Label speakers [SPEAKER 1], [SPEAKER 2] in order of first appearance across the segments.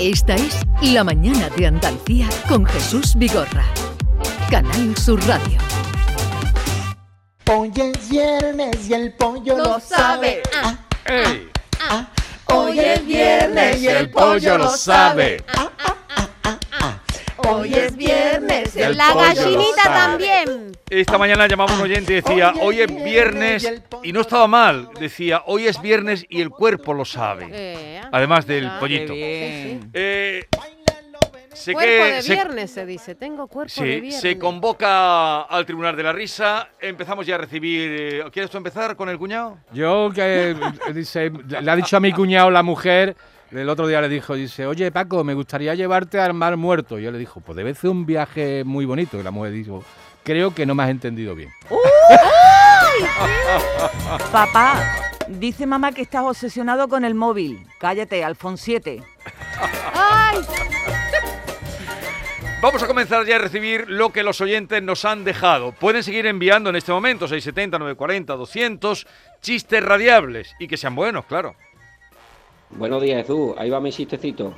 [SPEAKER 1] Esta es La Mañana de Andalucía con Jesús Vigorra. Canal Sur Radio.
[SPEAKER 2] Hoy es viernes y el pollo lo,
[SPEAKER 3] Lo sabe.
[SPEAKER 2] Ah,
[SPEAKER 4] ¡Ey!
[SPEAKER 2] ah. Hoy es viernes y el pollo lo sabe. Hoy es viernes el
[SPEAKER 3] La gallinita también.
[SPEAKER 4] Esta mañana llamamos a un oyente y decía, hoy es viernes, y no estaba mal, decía, hoy es viernes y el cuerpo lo sabe.
[SPEAKER 3] Eh,
[SPEAKER 4] Además del
[SPEAKER 3] ah,
[SPEAKER 4] pollito. Eh, sé
[SPEAKER 3] Cuerpo
[SPEAKER 4] que
[SPEAKER 3] de
[SPEAKER 4] se-
[SPEAKER 3] viernes se dice. Tengo cuerpo de
[SPEAKER 4] Sí,
[SPEAKER 3] viernes.
[SPEAKER 4] se convoca al Tribunal de la Risa. Empezamos ya a recibir. eh, ¿Quieres tú empezar con el cuñado?
[SPEAKER 5] Yo que eh, dice, le ha dicho a mi cuñado la mujer, el otro día le dijo, dice, oye Paco, me gustaría llevarte al mar muerto. Y yo le dijo, pues debe ser un viaje muy bonito. Y la mujer dijo, creo que no me has entendido bien.
[SPEAKER 6] Papá, dice mamá que estás obsesionado con el móvil. Cállate, Alfonsiete.
[SPEAKER 3] ¡Ay!
[SPEAKER 4] Vamos a comenzar ya a recibir lo que los oyentes nos han dejado. Pueden seguir enviando en este momento 670, 940, 200 chistes radiables y que sean buenos, claro.
[SPEAKER 7] Buenos días, Jesús. Ahí va mi chistecito.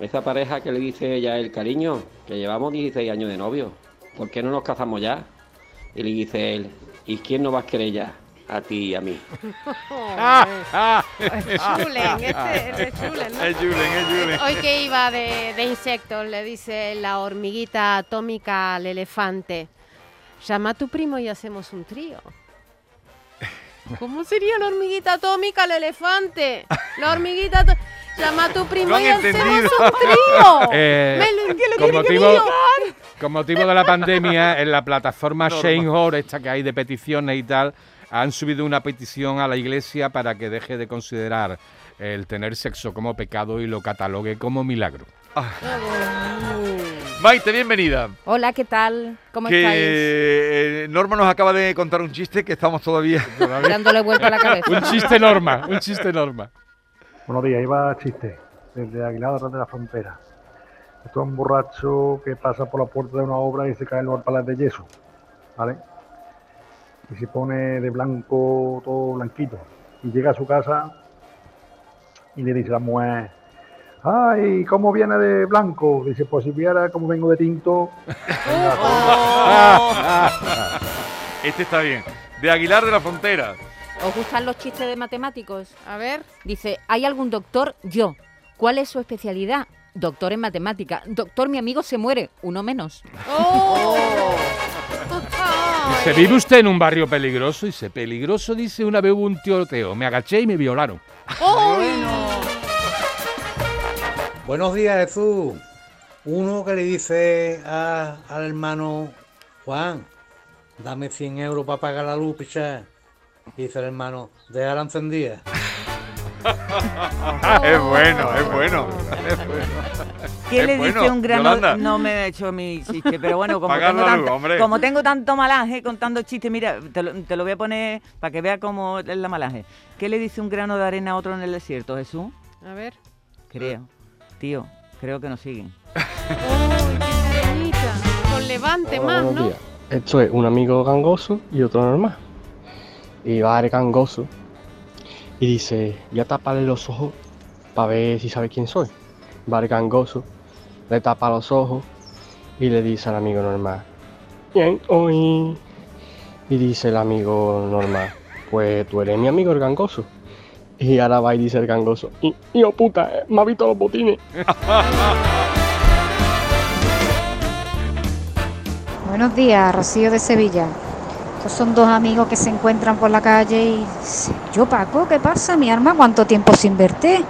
[SPEAKER 7] Esa pareja que le dice ella el cariño, que llevamos 16 años de novio. ¿Por qué no nos casamos ya? Y le dice él, ¿y quién nos va a querer ya? A ti y a mí.
[SPEAKER 3] Chulen, este es chulen, ¿no?
[SPEAKER 4] Es Julen, es Julen.
[SPEAKER 3] Hoy que iba de, de insectos, le dice la hormiguita atómica al elefante. Llama a tu primo y hacemos un trío. ¿Cómo sería la hormiguita atómica al elefante? La hormiguita Llama a tu primo y hacemos un trío.
[SPEAKER 5] Eh,
[SPEAKER 3] Me lo- que lo
[SPEAKER 5] con,
[SPEAKER 3] tiene que
[SPEAKER 5] motivo, con motivo de la pandemia, en la plataforma. Shane esta que hay de peticiones y tal, han subido una petición a la iglesia para que deje de considerar el tener sexo como pecado y lo catalogue como milagro.
[SPEAKER 4] Maite, bienvenida.
[SPEAKER 6] Hola, ¿qué tal? ¿Cómo
[SPEAKER 4] que
[SPEAKER 6] estáis?
[SPEAKER 4] eh, Norma nos acaba de contar un chiste que estamos todavía.
[SPEAKER 6] Dándole vuelta a la cabeza.
[SPEAKER 5] Un chiste norma, un chiste norma.
[SPEAKER 8] Buenos días, iba chiste, desde Aguilar de la Frontera. Esto es un borracho que pasa por la puerta de una obra y se cae en los palas de yeso, ¿vale? Y se pone de blanco, todo blanquito. Y llega a su casa y le dice a la mujer, ¡ay, cómo viene de blanco! Dice, pues si viera cómo vengo de tinto,
[SPEAKER 4] Este está bien. De Aguilar de la Frontera.
[SPEAKER 6] ¿Os gustan los chistes de matemáticos?
[SPEAKER 3] A ver.
[SPEAKER 6] Dice, ¿hay algún doctor? Yo. ¿Cuál es su especialidad? Doctor en matemática. Doctor, mi amigo se muere. Uno menos.
[SPEAKER 3] ¡Oh!
[SPEAKER 5] ¿Se vive usted en un barrio peligroso? Dice, peligroso, dice, una vez hubo un tiroteo. Me agaché y me violaron.
[SPEAKER 9] Buenos días, Jesús. Uno que le dice a- al hermano Juan, dame 100 euros para pagar la luz, picha. Dice el hermano, déjala encendida.
[SPEAKER 4] es bueno, es bueno.
[SPEAKER 6] ¿Qué
[SPEAKER 4] Es
[SPEAKER 6] le
[SPEAKER 4] bueno,
[SPEAKER 6] dice un grano?
[SPEAKER 4] Yolanda.
[SPEAKER 6] No me he hecho mi chiste, pero bueno, como, tengo
[SPEAKER 4] luz,
[SPEAKER 6] tanto,
[SPEAKER 4] hombre.
[SPEAKER 6] como tengo tanto malaje contando chistes, mira, te lo, te lo voy a poner para que vea cómo es la malaje. ¿Qué le dice un grano de arena a otro en el desierto, Jesús?
[SPEAKER 3] A ver.
[SPEAKER 6] Creo. Tío, creo que nos siguen.
[SPEAKER 3] ¡Uy, qué arenita! Con levante más, ¿no?
[SPEAKER 10] días. Esto es un amigo gangoso y otro normal. Y va el gangoso y dice, voy a taparle los ojos para ver si sabe quién soy. Va el gangoso, le tapa los ojos y le dice al amigo normal, bien, hoy. Y dice el amigo normal, pues tú eres mi amigo el gangoso. Y ahora va y dice el gangoso, y, yo puta, eh, me ha visto los botines.
[SPEAKER 11] Buenos días, Rocío de Sevilla. Estos son dos amigos que se encuentran por la calle y yo Paco, ¿qué pasa? Mi arma, ¿cuánto tiempo sin verte?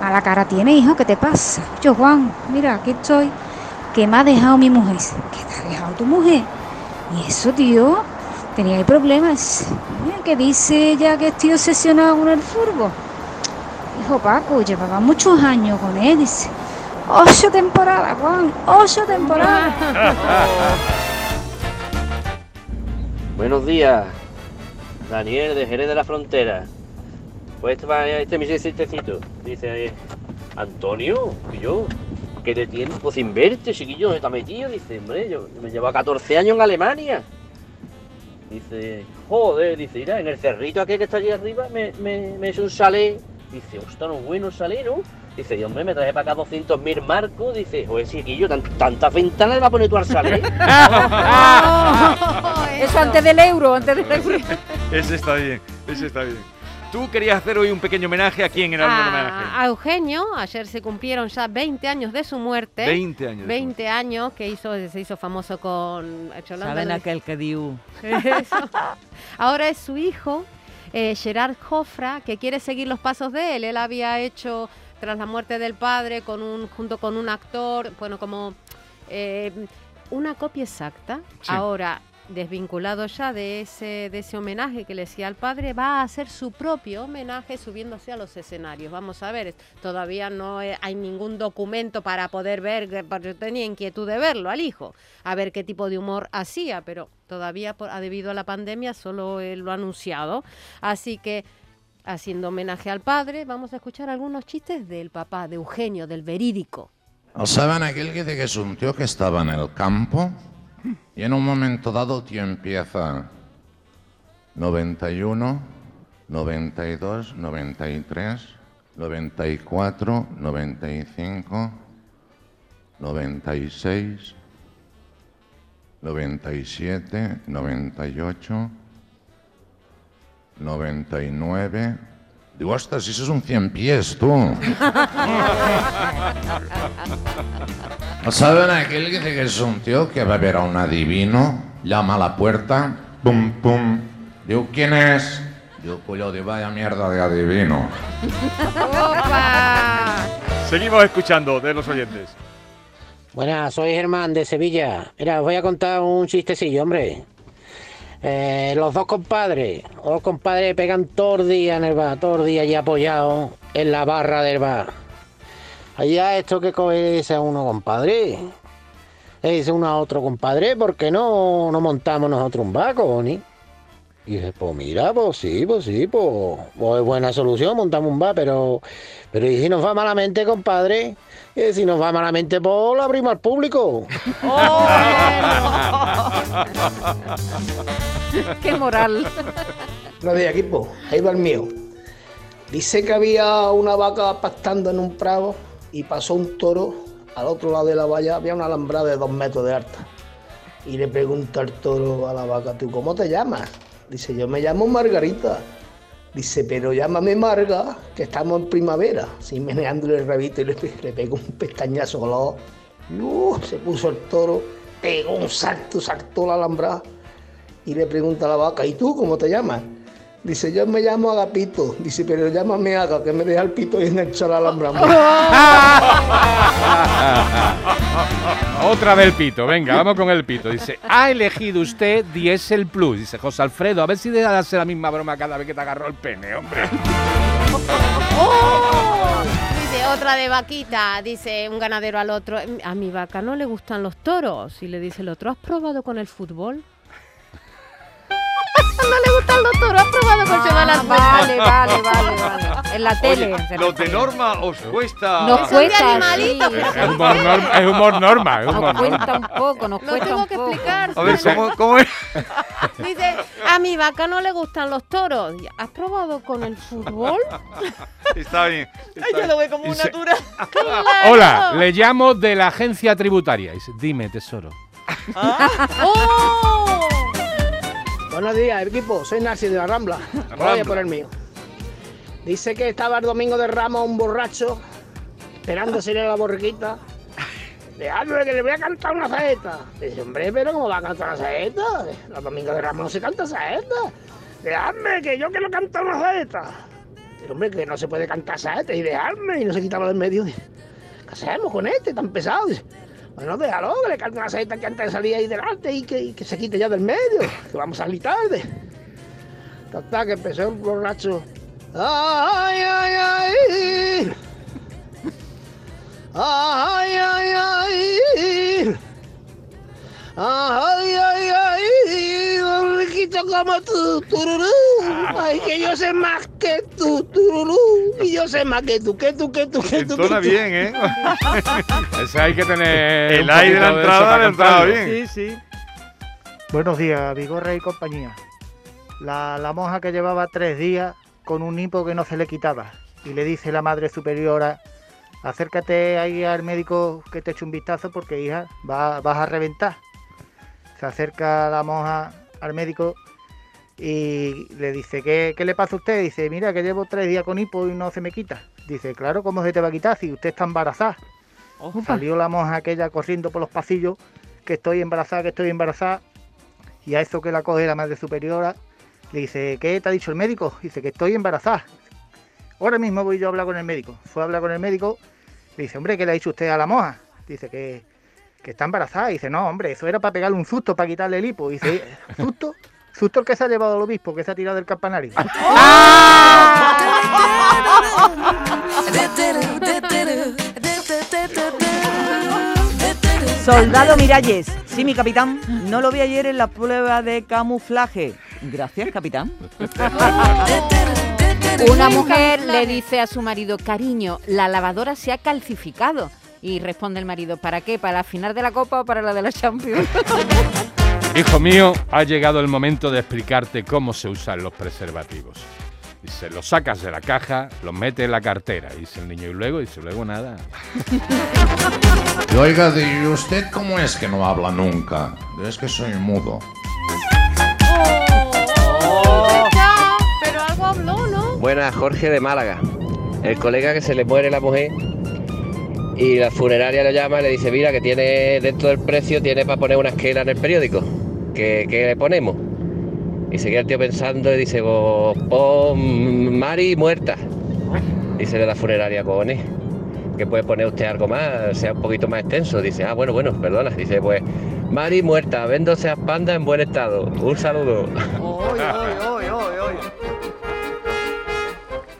[SPEAKER 11] A la cara tiene, hijo, ¿qué te pasa? Yo, Juan, mira, aquí estoy. ¿Qué me ha dejado mi mujer? ¿Qué te ha dejado tu mujer? ¿Y eso, tío? ¿Tenía ahí problemas? Que dice ella que estoy obsesionado con el furbo. Hijo Paco, llevaba muchos años con él, dice. Ocho temporadas, Juan, ocho temporadas.
[SPEAKER 7] Buenos días, Daniel de Jerez de la Frontera. Pues este, va- este es mi chistecito. Dice, Antonio, y yo, que de tiempo sin verte, chiquillo, ¿dónde está metido? Dice, hombre, yo me llevo 14 años en Alemania. Dice, joder, dice, mira, en el cerrito aquel que está allí arriba me, me, me he un salé. Dice, ostras, no bueno el salé, ¿no? Dice, yo hombre, me traje para acá 200.000 marcos. Dice, joder, chiquillo, tan, tanta ventana le va a poner tú al salir.
[SPEAKER 11] Eso antes del euro, antes del euro.
[SPEAKER 4] Ese está bien, ese está bien. Tú querías hacer hoy un pequeño homenaje a quién era el homenaje.
[SPEAKER 3] A, Eugenio, ayer se cumplieron ya 20 años de su muerte.
[SPEAKER 4] 20 años. de
[SPEAKER 3] 20 años que hizo, se hizo famoso con Cholanda
[SPEAKER 6] ¿Saben aquel que dio?
[SPEAKER 3] Ahora es su hijo, eh, Gerard Jofra, que quiere seguir los pasos de él. Él había hecho, tras la muerte del padre, con un, junto con un actor, bueno, como eh, una copia exacta.
[SPEAKER 12] Sí.
[SPEAKER 3] Ahora, desvinculado ya de ese, de ese homenaje que le hacía al padre, va a hacer su propio homenaje subiéndose a los escenarios. Vamos a ver, todavía no eh, hay ningún documento para poder ver, yo tenía inquietud de verlo al hijo, a ver qué tipo de humor hacía, pero todavía por, debido a la pandemia solo él lo ha anunciado. Así que, haciendo homenaje al padre, vamos a escuchar algunos chistes del papá, de Eugenio, del verídico.
[SPEAKER 12] ¿Saben aquel que dice que es un tío que estaba en el campo y en un momento dado tío empieza 91, 92, 93, 94, 95, 96, 97, 98, 99. Digo, ostras, eso es un 100 pies, tú. ¿No saben aquel que dice que es un tío que va a ver a un adivino, llama a la puerta, pum, pum. Digo, ¿quién es? Digo, cuyo de vaya mierda de adivino.
[SPEAKER 4] Seguimos escuchando de los oyentes.
[SPEAKER 13] Buenas, soy Germán de Sevilla. Mira, os voy a contar un chistecillo, hombre. Eh, los dos compadres, los dos compadres pegan todo el día en el bar, todo el día allí apoyados en la barra del bar. Allá esto que coge dice a uno, compadre. Le dice uno a otro, compadre, ¿por qué no, no montamos nosotros un bar, Connie? Y dice, pues mira, pues sí, pues sí, pues, pues es buena solución, montamos un bar, pero, pero ¿y si nos va malamente, compadre? Y si nos va malamente, pues lo abrimos al público.
[SPEAKER 11] Qué moral.
[SPEAKER 14] Buenos días, equipo. Ahí va el mío. Dice que había una vaca pastando en un prado y pasó un toro. Al otro lado de la valla había una alambrada de dos metros de alta. Y le pregunta el toro a la vaca, ¿tú cómo te llamas? Dice, yo me llamo Margarita. Dice, pero llámame Marga, que estamos en primavera. Así meneándole el rabito y le, le pegó un pestañazo con la uh, se puso el toro, pegó un salto, saltó la alambrada y le pregunta a la vaca, ¿y tú cómo te llamas? Dice, yo me llamo Agapito. Dice, pero llámame Aga, que me deja el pito y engancha la alambrada.
[SPEAKER 5] Otra vez el pito, venga, vamos con el pito. Dice, ha elegido usted Diesel Plus. Dice José Alfredo, a ver si deja de hacer la misma broma cada vez que te agarró el pene, hombre.
[SPEAKER 3] Dice otra de vaquita, dice un ganadero al otro, a mi vaca no le gustan los toros. Y le dice el otro, ¿has probado con el fútbol? No le gustan los toros, ¿has probado con llevar al
[SPEAKER 11] vale, vale, vale, vale. En la tele.
[SPEAKER 4] Oye, los de. Norma os cuesta.
[SPEAKER 11] Nos cuesta, sí.
[SPEAKER 5] Es humor, norma, es humor norma. Es humor
[SPEAKER 11] Nos
[SPEAKER 5] norma.
[SPEAKER 11] cuesta un poco, nos
[SPEAKER 3] Lo
[SPEAKER 11] cuesta
[SPEAKER 3] tengo
[SPEAKER 11] un
[SPEAKER 3] que
[SPEAKER 11] poco.
[SPEAKER 3] explicar.
[SPEAKER 4] A ver, ¿cómo, cómo es?
[SPEAKER 3] Dice, a mi vaca no le gustan los toros. ¿Has probado con el fútbol?
[SPEAKER 4] Está bien. está
[SPEAKER 6] Ay, yo lo veo como una natura.
[SPEAKER 5] Hola, le llamo de la agencia tributaria. Dime, tesoro.
[SPEAKER 3] ¡Oh!
[SPEAKER 14] Buenos días, equipo. Soy Narcis de la Rambla. Voy a por el mío. Dice que estaba el domingo de Ramos un borracho esperándose a la borriquita. Dejadme que le voy a cantar una saeta. Dice, hombre, pero ¿cómo va a cantar una saeta? Los domingos de Ramos no se canta saeta. Dejadme que yo quiero cantar una saeta. Pero hombre, que no se puede cantar saeta y dejadme y no se quitaba del medio. ¿Qué hacemos con este tan pesado? Dice, bueno, déjalo, que le cante una saeta que antes salía ahí delante y que, y que se quite ya del medio, que vamos a salir tarde. Total, que empezó el borracho. ¡Ay, ay, ay! ¡Ay, ay, ay! ¡Ay, ay, ay! Un riquito como tú, tururú. ¡Ay, que yo sé más que tú, tururú! Y yo sé más que tú, que tú, que tú, que tú. Tú.
[SPEAKER 4] bien, ¿eh?
[SPEAKER 5] Ese hay que tener.
[SPEAKER 4] El aire de la entrada entrado
[SPEAKER 5] cantarlo.
[SPEAKER 4] bien.
[SPEAKER 15] Sí, sí. Buenos días, Vigorra y compañía. La, la monja que llevaba tres días con un hipo que no se le quitaba. Y le dice la madre superiora acércate ahí al médico que te eche un vistazo porque, hija, va- vas a reventar. Se acerca la monja al médico y le dice, ¿qué, qué le pasa a usted? Dice, mira, que llevo tres días con hipo y no se me quita. Dice, claro, ¿cómo se te va a quitar si usted está embarazada? Salió la monja aquella corriendo por los pasillos, que estoy embarazada, que estoy embarazada. Y a eso que la coge la madre superiora, le dice, ¿qué te ha dicho el médico? Dice, que estoy embarazada. Ahora mismo voy yo a hablar con el médico. Fue a hablar con el médico, le dice, hombre, ¿qué le ha dicho usted a la monja? Dice que, que está embarazada. Dice, no, hombre, eso era para pegarle un susto, para quitarle el hipo. Dice, ¿susto? Susto el que se ha llevado al obispo, que se ha tirado del campanario.
[SPEAKER 6] Soldado Miralles, sí, mi capitán. No lo vi ayer en la prueba de camuflaje. Gracias, capitán.
[SPEAKER 16] Una mujer le dice a su marido, cariño, la lavadora se ha calcificado. Y responde el marido, ¿para qué? ¿Para la final de la Copa o para la de la Champions?
[SPEAKER 5] Hijo mío, ha llegado el momento de explicarte cómo se usan los preservativos. Dice, los sacas de la caja, los metes en la cartera. Dice el niño, y luego, dice, luego nada.
[SPEAKER 12] Y oiga, ¿y usted cómo es que no habla nunca? Es que soy mudo.
[SPEAKER 3] Ya, pero algo habló, ¿no?
[SPEAKER 7] Buenas, Jorge de Málaga. El colega que se le muere la mujer y la funeraria lo llama y le dice, mira, que tiene dentro del precio, tiene para poner una esquela en el periódico. ¿Qué, qué le ponemos? Y se queda el tío pensando y dice, pues pon Mari muerta. Dice de la funeraria, cojones. Que puede poner usted algo más, sea un poquito más extenso. Dice, ah, bueno, bueno, perdona. Dice, pues Mari muerta, véndose a panda en buen estado. Un saludo.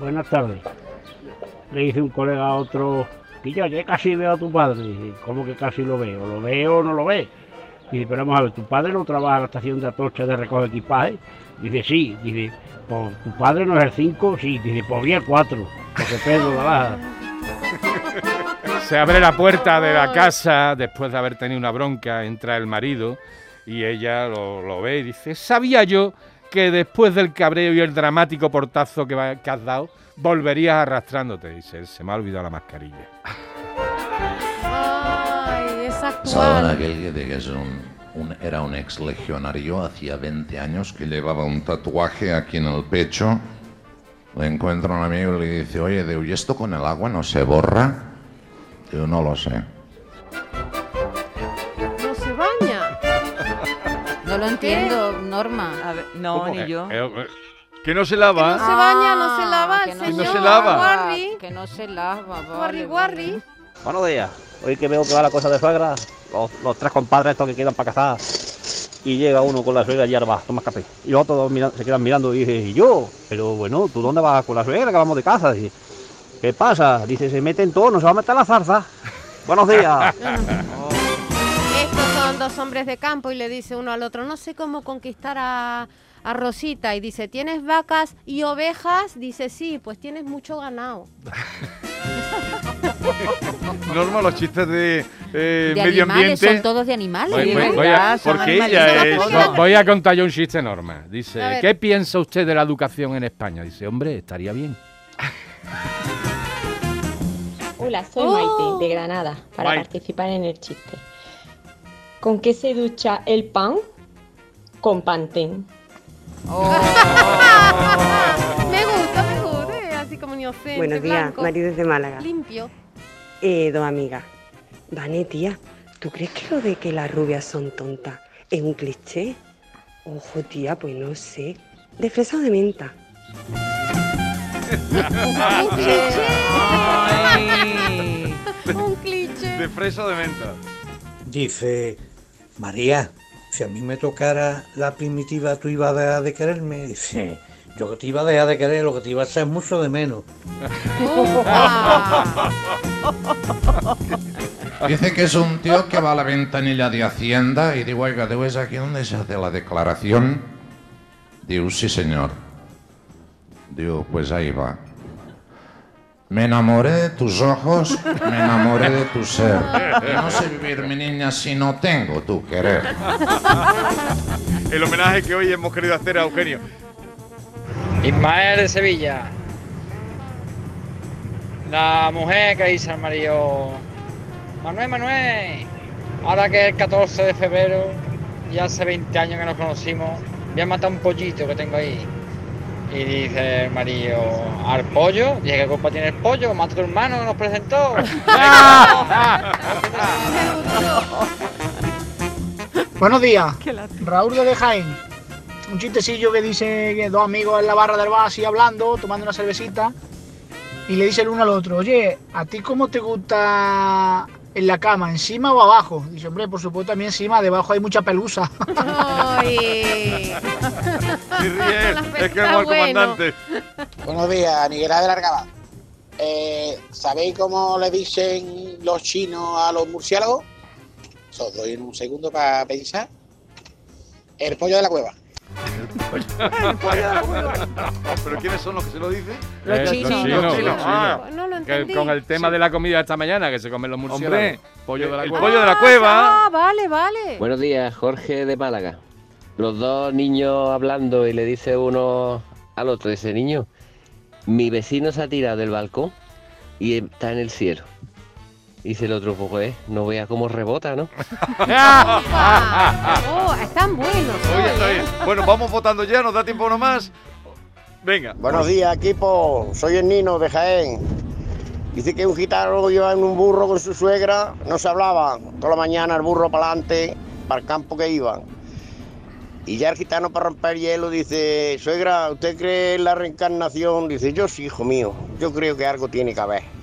[SPEAKER 17] Buenas tardes. Le dice un colega a otro, que yo casi veo a tu padre. Dice, ¿cómo que casi lo veo? ¿Lo veo o no lo ve? Dice, pero vamos a ver, ¿tu padre no trabaja en la estación de Atocha de recoger equipaje? Dice, sí. Dice, pues tu padre no es el 5, sí. Dice, pues bien el 4, porque Pedro la baja.
[SPEAKER 5] Se abre la puerta de la casa después de haber tenido una bronca, entra el marido y ella lo, lo ve y dice, sabía yo que después del cabreo y el dramático portazo que, va- que has dado, volverías arrastrándote. Dice, se me ha olvidado la mascarilla.
[SPEAKER 3] Ay, es
[SPEAKER 12] ¿Saben aquel que de que es un, un- era un ex legionario hacía 20 años que llevaba un tatuaje aquí en el pecho? Le encuentra un amigo y le dice, oye, ¿y esto con el agua no se borra? Yo no lo sé.
[SPEAKER 3] No
[SPEAKER 16] lo entiendo, Norma.
[SPEAKER 6] no,
[SPEAKER 4] ¿Cómo? Eh, eh, que no se lava.
[SPEAKER 3] No se baña, no se lava el
[SPEAKER 16] que no
[SPEAKER 3] señor.
[SPEAKER 4] se lava.
[SPEAKER 3] Guarri.
[SPEAKER 16] Que no se lava,
[SPEAKER 3] Guarri,
[SPEAKER 16] vale,
[SPEAKER 3] guarri.
[SPEAKER 18] Buenos días. Hoy que veo que va la cosa de suegra, los, los tres compadres estos que quedan para casar, y llega uno con la suegra y ahora va, toma café. Y los otros dos mira- se quedan mirando y dice, ¿y yo? Pero bueno, ¿tú dónde vas con la suegra que vamos de casa? Dice, ¿qué pasa? Dice, se mete en todo, no se va a meter la zarza. Buenos días.
[SPEAKER 3] Dos hombres de campo y le dice uno al otro, no sé cómo conquistar a, a Rosita. Y dice, ¿tienes vacas y ovejas? Dice, sí, pues tienes mucho ganado.
[SPEAKER 4] Norma, los chistes de, eh,
[SPEAKER 16] De
[SPEAKER 4] medio
[SPEAKER 16] animales,
[SPEAKER 4] ambiente.
[SPEAKER 16] son todos de animales.
[SPEAKER 5] Voy, voy- voy a,
[SPEAKER 4] Porque ella es.
[SPEAKER 5] No, voy a contar yo un chiste, Norma. Dice. ¿qué piensa usted de la educación en España? Dice, hombre, estaría bien.
[SPEAKER 19] Hola, soy
[SPEAKER 3] Oh.
[SPEAKER 19] Maite de Granada para
[SPEAKER 5] Maite.
[SPEAKER 19] participar en el chiste. ¿Con qué se ducha el pan? Con pantén.
[SPEAKER 3] me gusta, me gusta, eh, así como inocente,
[SPEAKER 20] Buenos días,
[SPEAKER 3] blanco,
[SPEAKER 20] Mari desde Málaga.
[SPEAKER 3] Limpio.
[SPEAKER 20] Eh, dos amigas. Vane, tía, ¿tú crees que lo de que las rubias son tontas es un cliché? Ojo, tía, pues no sé. ¿De fresa o de menta?
[SPEAKER 3] Un cliché. Un cliché.
[SPEAKER 4] De fresa o de menta.
[SPEAKER 9] Dice, María, si a mí me tocara la primitiva, ¿tú ibas a dejar de quererme? Dice, yo que te iba a dejar de querer, lo que te iba a es mucho de menos.
[SPEAKER 12] Dice que es un tío que va a la ventanilla de Hacienda y digo, oiga, ¿debo es aquí donde se hace la declaración? Digo, sí, señor. Digo, pues ahí va. Me enamoré de tus ojos, me enamoré de tu ser. No sé vivir, mi niña, si no tengo tu querer.
[SPEAKER 4] El homenaje que hoy hemos querido hacer a Eugenio.
[SPEAKER 21] Ismael de Sevilla. La mujer que dice al marido, Manuel, Manuel, ahora que es el 14 de febrero, ya hace 20 años que nos conocimos, voy a matar un pollito que tengo ahí. Y dice el marido, ¿al pollo? Dije, ¿qué culpa tiene el pollo? Mata a tu hermano que nos presentó.
[SPEAKER 22] Buenos días. Raúl de Jaén. Un chistecillo que dice que dos amigos en la barra del bar así hablando, tomando una cervecita. Y le dice el uno al otro, oye, ¿a ti cómo te gusta en la cama, encima o abajo? Dice, hombre, por supuesto, a mí encima, debajo hay mucha pelusa.
[SPEAKER 3] Ay.
[SPEAKER 4] Se ríe, es que es mal comandante.
[SPEAKER 23] Buenos días, Niguera de Largaba. Eh, ¿Sabéis cómo le dicen los chinos a los murciélagos? Os doy un segundo para pensar. El pollo de la cueva.
[SPEAKER 4] ¿Pero quiénes son los que se lo dicen?
[SPEAKER 5] Eh, los chinos, los chinos.
[SPEAKER 4] Ah.
[SPEAKER 3] No lo
[SPEAKER 5] Que
[SPEAKER 3] entendí.
[SPEAKER 5] con el tema de la comida esta mañana, que se comen los murciélagos.
[SPEAKER 4] Hombre,
[SPEAKER 5] pollo de la
[SPEAKER 4] el
[SPEAKER 5] cueva.
[SPEAKER 4] pollo de la cueva.
[SPEAKER 3] Ah, vale, vale.
[SPEAKER 7] Buenos días, Jorge de Málaga. Los dos niños hablando y le dice uno al otro, dice, niño, mi vecino se ha tirado del balcón y está en el cielo. Dice el otro, pues, no vea cómo rebota, ¿no?
[SPEAKER 3] Oh, están buenos.
[SPEAKER 4] Oye, está bien. Bueno, vamos votando ya, nos da tiempo uno más. Venga.
[SPEAKER 23] Buenos días, equipo. Soy el Nino de Jaén. Dice que un gitano iba en un burro con su suegra, no se hablaban. Toda la mañana el burro para adelante, para el campo que iban. Y ya el gitano para romper hielo dice, suegra, ¿usted cree en la reencarnación? Dice, yo sí, hijo mío, yo creo que algo tiene que haber.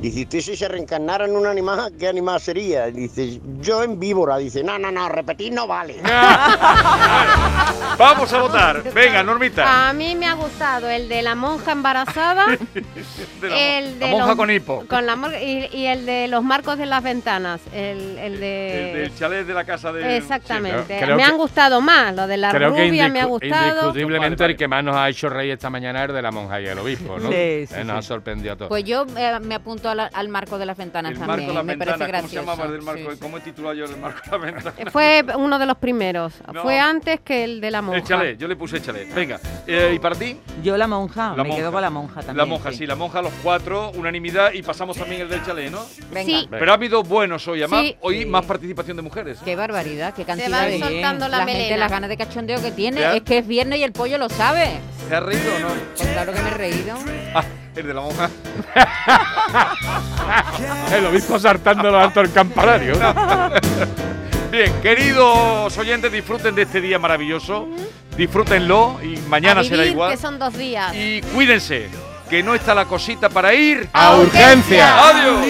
[SPEAKER 23] Dice, ¿usted si se reencarnara en un animal, qué animal sería? Dice, yo en víbora. Dice, no, no, no, repetir no vale.
[SPEAKER 4] Vamos a votar. Venga, Normita.
[SPEAKER 3] A mí me ha gustado el de la monja embarazada,
[SPEAKER 4] De la,
[SPEAKER 3] el de
[SPEAKER 4] la monja
[SPEAKER 3] los-
[SPEAKER 4] con hipo.
[SPEAKER 3] con la mor- y, y el de los marcos de las ventanas, el, el de...
[SPEAKER 4] El del chalet de la casa de.
[SPEAKER 3] Exactamente.
[SPEAKER 5] Creo
[SPEAKER 3] me
[SPEAKER 5] que-
[SPEAKER 3] han gustado más, lo de la
[SPEAKER 5] Creo que
[SPEAKER 3] rubia me ha
[SPEAKER 5] indiscu-
[SPEAKER 3] gustado.
[SPEAKER 5] indiscutiblemente el que más nos ha hecho reír esta mañana es el de la monja y el obispo, ¿no?
[SPEAKER 16] Sí,
[SPEAKER 5] Eh,
[SPEAKER 16] sí,
[SPEAKER 5] nos
[SPEAKER 16] sí.
[SPEAKER 5] ha sorprendido a todos.
[SPEAKER 16] Pues yo eh, me apunto al, al marco de las ventanas
[SPEAKER 4] El
[SPEAKER 16] también.
[SPEAKER 4] marco de la
[SPEAKER 16] me
[SPEAKER 4] ventana.
[SPEAKER 16] parece
[SPEAKER 4] ¿Cómo se
[SPEAKER 16] gracioso.
[SPEAKER 4] llamaba el del marco?
[SPEAKER 16] Sí, sí.
[SPEAKER 4] ¿Cómo he titulado yo el marco de la ventana?
[SPEAKER 3] Fue uno de los primeros.
[SPEAKER 4] No.
[SPEAKER 3] Fue antes que el de la monja.
[SPEAKER 4] El chalet, yo le puse el chalet. Venga, eh, ¿y para ti?
[SPEAKER 6] Yo la monja,
[SPEAKER 4] La
[SPEAKER 6] me
[SPEAKER 4] monja.
[SPEAKER 6] quedo con la monja también.
[SPEAKER 4] La monja, sí. la monja, los cuatro, unanimidad y pasamos también el del chalet, ¿no?
[SPEAKER 16] Venga. Sí.
[SPEAKER 4] Pero ha habido buenos hoy, además,
[SPEAKER 16] Sí.
[SPEAKER 4] hoy más participación de mujeres. ¿eh?
[SPEAKER 16] Qué barbaridad, qué cantidad
[SPEAKER 3] van
[SPEAKER 16] de
[SPEAKER 3] soltando la
[SPEAKER 16] gente,
[SPEAKER 3] melena.
[SPEAKER 16] las ganas de cachondeo que tiene.
[SPEAKER 4] ¿Ya?
[SPEAKER 16] Es que es viernes y el pollo lo sabe.
[SPEAKER 4] ¿Se ha reído o no?
[SPEAKER 16] Pues claro que me he reído.
[SPEAKER 4] Ah, el de la monja.
[SPEAKER 5] El obispo saltando lo alto del campanario.
[SPEAKER 4] Bien, queridos oyentes, disfruten de este día maravilloso. Disfrútenlo y mañana
[SPEAKER 3] A
[SPEAKER 4] será igual.
[SPEAKER 3] que son dos días.
[SPEAKER 4] Y cuídense, que no está la cosita para ir
[SPEAKER 5] A urgencia.
[SPEAKER 4] Adiós.